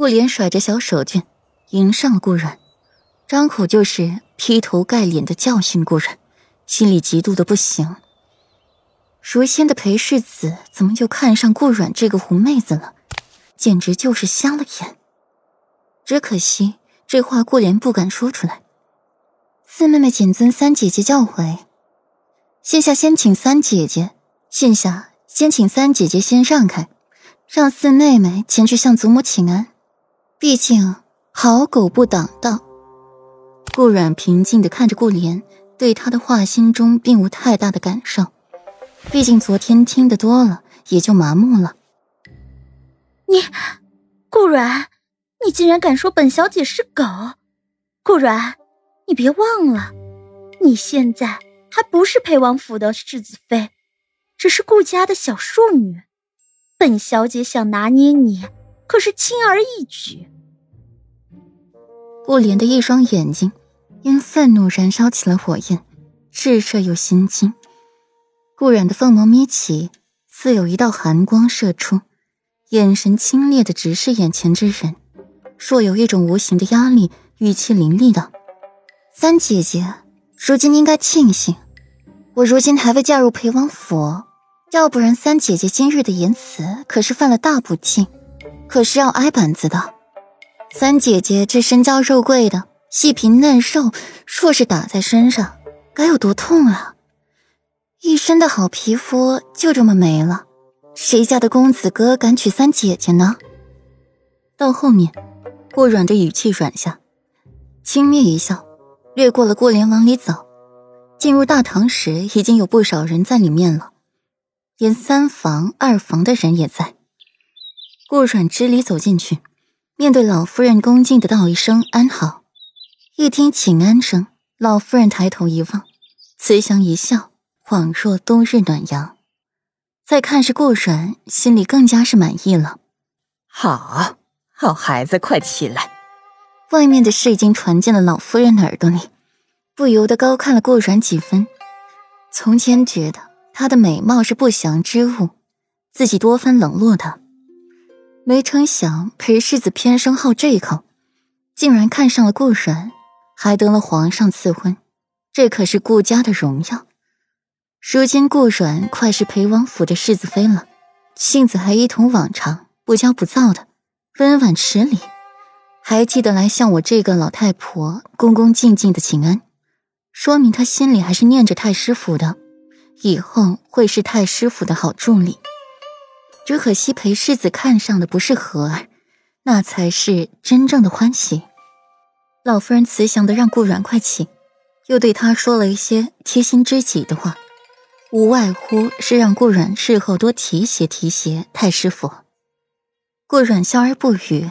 顾莲甩着小手绢，迎上了顾阮，张口就是劈头盖脸的教训顾阮，心里嫉妒的不行。如仙的裴世子怎么又看上顾阮这个狐妹子了？简直就是瞎了眼。只可惜这话顾莲不敢说出来。四妹妹谨遵三姐姐教诲，现下先请三姐姐，现下先请三姐姐先让开，让四妹妹前去向祖母请安。毕竟好狗不挡道。顾阮平静的看着顾莲，对她的话心中并无太大的感受。毕竟昨天听得多了，也就麻木了。你，顾阮，你竟然敢说本小姐是狗？顾阮，你别忘了，你现在还不是裴王府的世子妃，只是顾家的小庶女。本小姐想拿捏你。可是轻而易举。顾莲的一双眼睛因愤怒燃烧起了火焰，炽热又心惊。顾染的凤眸眯起，似有一道寒光射出，眼神清冽的直视眼前之人，若有一种无形的压力，语气凌厉道：“三姐姐，如今应该庆幸，我如今还未嫁入裴王府，要不然三姐姐今日的言辞可是犯了大不敬。”可是要挨板子的，三姐姐这身娇肉贵的细皮嫩肉，若是打在身上，该有多痛啊！一身的好皮肤就这么没了，谁家的公子哥敢娶三姐姐呢？到后面，顾软的语气软下，轻蔑一笑，掠过了顾莲往里走。进入大堂时，已经有不少人在里面了，连三房、二房的人也在。顾阮支离走进去，面对老夫人恭敬的道一声“安好”。一听请安声，老夫人抬头一望，慈祥一笑，恍若冬日暖阳。再看是顾阮，心里更加是满意了。好，好孩子，快起来！外面的事已经传进了老夫人的耳朵里，不由得高看了顾阮几分。从前觉得她的美貌是不祥之物，自己多番冷落她。没成想，裴世子偏生好这一口，竟然看上了顾阮，还得了皇上赐婚，这可是顾家的荣耀。如今顾阮快是裴王府的世子妃了，性子还一同往常，不骄不躁的，温婉持礼，还记得来向我这个老太婆恭恭敬敬的请安，说明他心里还是念着太师府的，以后会是太师府的好助理。只可惜裴世子看上的不是和儿，那才是真正的欢喜。老夫人慈祥的让顾阮快起，又对他说了一些贴心知己的话，无外乎是让顾阮日后多提携提携太师府。顾阮笑而不语，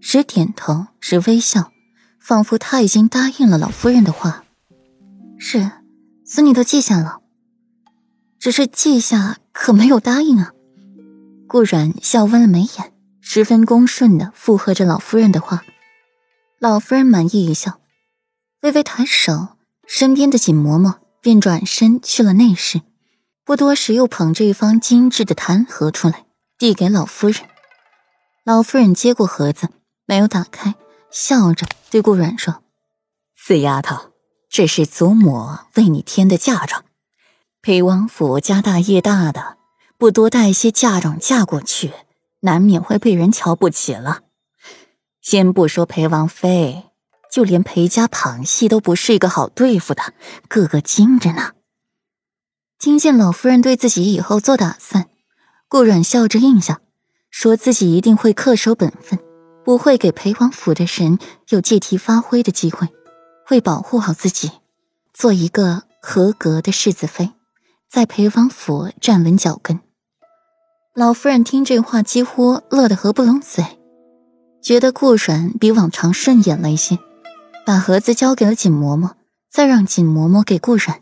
时点头，时微笑，仿佛他已经答应了老夫人的话。是，孙女都记下了，只是记下可没有答应啊。顾阮笑弯了眉眼，十分恭顺的附和着老夫人的话。老夫人满意一笑，微微抬手，身边的锦嬷嬷便转身去了内室。不多时，又捧着一方精致的檀盒出来，递给老夫人。老夫人接过盒子，没有打开，笑着对顾阮说：“死丫头，这是祖母为你添的嫁妆。裴王府家大业大的。”不多带些嫁妆嫁过去，难免会被人瞧不起了。先不说裴王妃，就连裴家旁系都不是一个好对付的，个个精着呢。听见老夫人对自己以后做打算，顾阮笑着应下，说自己一定会恪守本分，不会给裴王府的人有借题发挥的机会，会保护好自己，做一个合格的世子妃，在裴王府站稳脚跟。老夫人听这话，几乎乐得合不拢嘴，觉得顾软比往常顺眼了一些，把盒子交给了锦嬷嬷，再让锦嬷嬷给顾软。